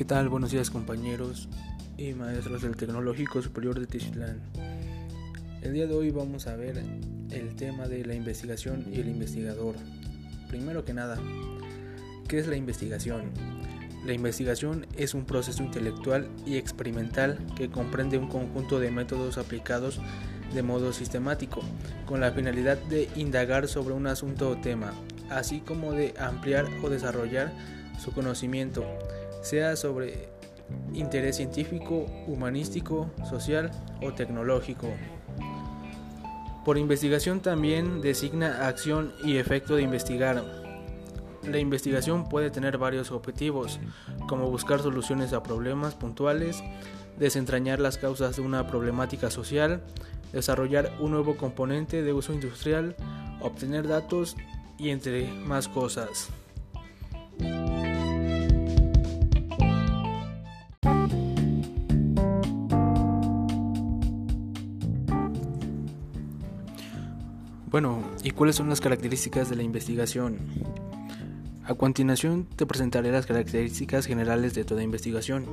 ¿Qué tal? Buenos días compañeros y maestros del Tecnológico Superior de Tichitlán. El día de hoy vamos a ver el tema de la investigación y el investigador. Primero que nada, ¿qué es la investigación? La investigación es un proceso intelectual y experimental que comprende un conjunto de métodos aplicados de modo sistemático, con la finalidad de indagar sobre un asunto o tema, así como de ampliar o desarrollar su conocimiento, sea sobre interés científico, humanístico, social o tecnológico. Por investigación también designa acción y efecto de investigar. La investigación puede tener varios objetivos, como buscar soluciones a problemas puntuales, desentrañar las causas de una problemática social, desarrollar un nuevo componente de uso industrial, obtener datos y entre más cosas. Bueno, ¿y cuáles son las características de la investigación? A continuación te presentaré las características generales de toda investigación.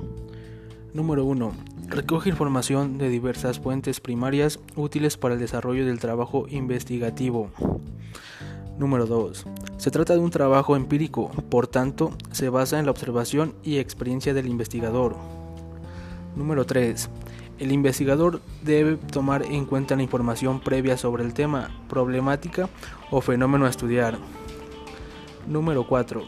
Número 1. Recoge información de diversas fuentes primarias útiles para el desarrollo del trabajo investigativo. Número 2. Se trata de un trabajo empírico, por tanto, se basa en la observación y experiencia del investigador. Número 3. El investigador debe tomar en cuenta la información previa sobre el tema, problemática o fenómeno a estudiar. Número 4.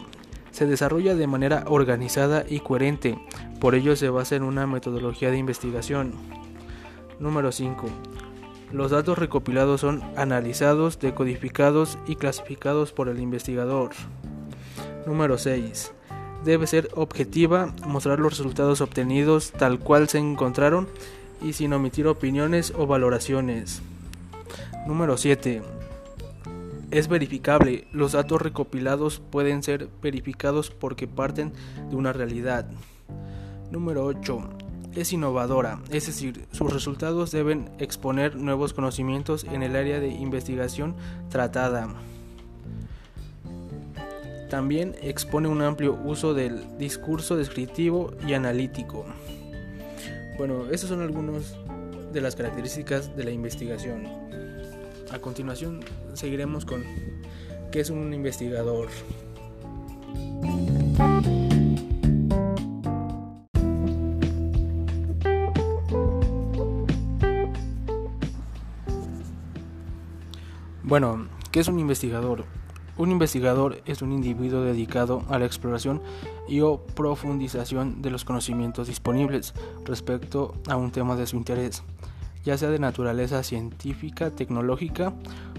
Se desarrolla de manera organizada y coherente, por ello se basa en una metodología de investigación. Número 5. Los datos recopilados son analizados, decodificados y clasificados por el investigador. Número 6 debe ser objetiva, mostrar los resultados obtenidos tal cual se encontraron y sin omitir opiniones o valoraciones. Número 7. Es verificable. Los datos recopilados pueden ser verificados porque parten de una realidad. Número 8. Es innovadora, es decir, sus resultados deben exponer nuevos conocimientos en el área de investigación tratada. También expone un amplio uso del discurso descriptivo y analítico. Bueno, esas son algunas de las características de la investigación. A continuación seguiremos con qué es un investigador. Bueno, ¿qué es un investigador? Un investigador es un individuo dedicado a la exploración y o profundización de los conocimientos disponibles respecto a un tema de su interés, ya sea de naturaleza científica, tecnológica,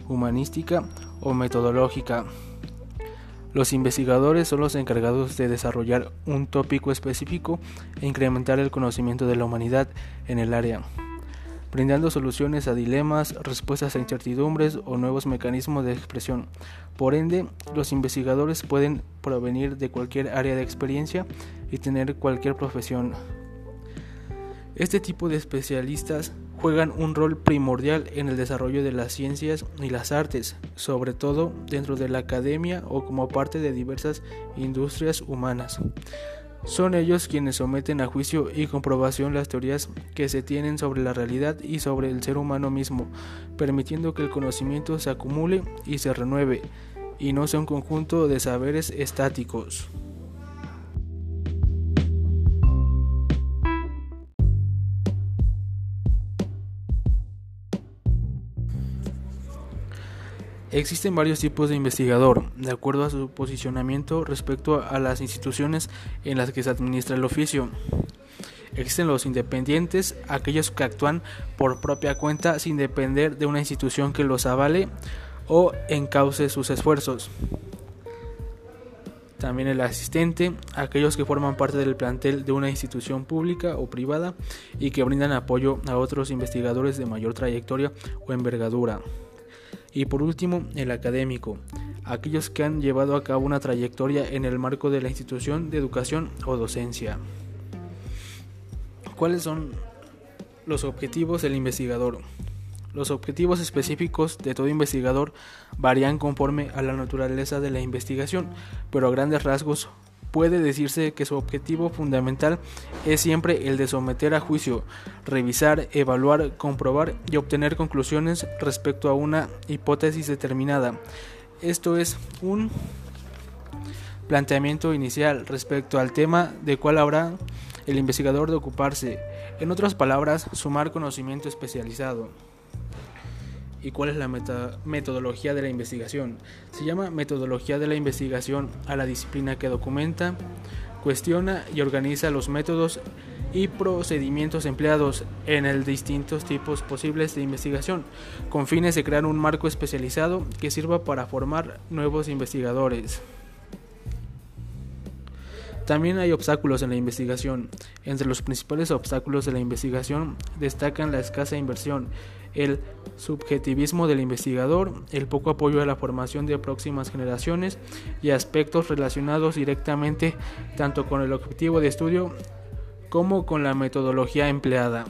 humanística o metodológica. Los investigadores son los encargados de desarrollar un tópico específico e incrementar el conocimiento de la humanidad en el área brindando soluciones a dilemas, respuestas a incertidumbres o nuevos mecanismos de expresión. Por ende, los investigadores pueden provenir de cualquier área de experiencia y tener cualquier profesión. Este tipo de especialistas juegan un rol primordial en el desarrollo de las ciencias y las artes, sobre todo dentro de la academia o como parte de diversas industrias humanas. Son ellos quienes someten a juicio y comprobación las teorías que se tienen sobre la realidad y sobre el ser humano mismo, permitiendo que el conocimiento se acumule y se renueve, y no sea un conjunto de saberes estáticos. Existen varios tipos de investigador, de acuerdo a su posicionamiento respecto a las instituciones en las que se administra el oficio. Existen los independientes, aquellos que actúan por propia cuenta sin depender de una institución que los avale o encauce sus esfuerzos. También el asistente, aquellos que forman parte del plantel de una institución pública o privada y que brindan apoyo a otros investigadores de mayor trayectoria o envergadura. Y por último, el académico, aquellos que han llevado a cabo una trayectoria en el marco de la institución de educación o docencia. ¿Cuáles son los objetivos del investigador? Los objetivos específicos de todo investigador varían conforme a la naturaleza de la investigación, pero a grandes rasgos puede decirse que su objetivo fundamental es siempre el de someter a juicio, revisar, evaluar, comprobar y obtener conclusiones respecto a una hipótesis determinada. Esto es un planteamiento inicial respecto al tema de cuál habrá el investigador de ocuparse. En otras palabras, sumar conocimiento especializado. ¿Y cuál es la metodología de la investigación? Se llama metodología de la investigación a la disciplina que documenta, cuestiona y organiza los métodos y procedimientos empleados en el distintos tipos posibles de investigación, con fines de crear un marco especializado que sirva para formar nuevos investigadores. También hay obstáculos en la investigación. Entre los principales obstáculos de la investigación destacan la escasa inversión, el subjetivismo del investigador, el poco apoyo a la formación de próximas generaciones y aspectos relacionados directamente tanto con el objetivo de estudio como con la metodología empleada.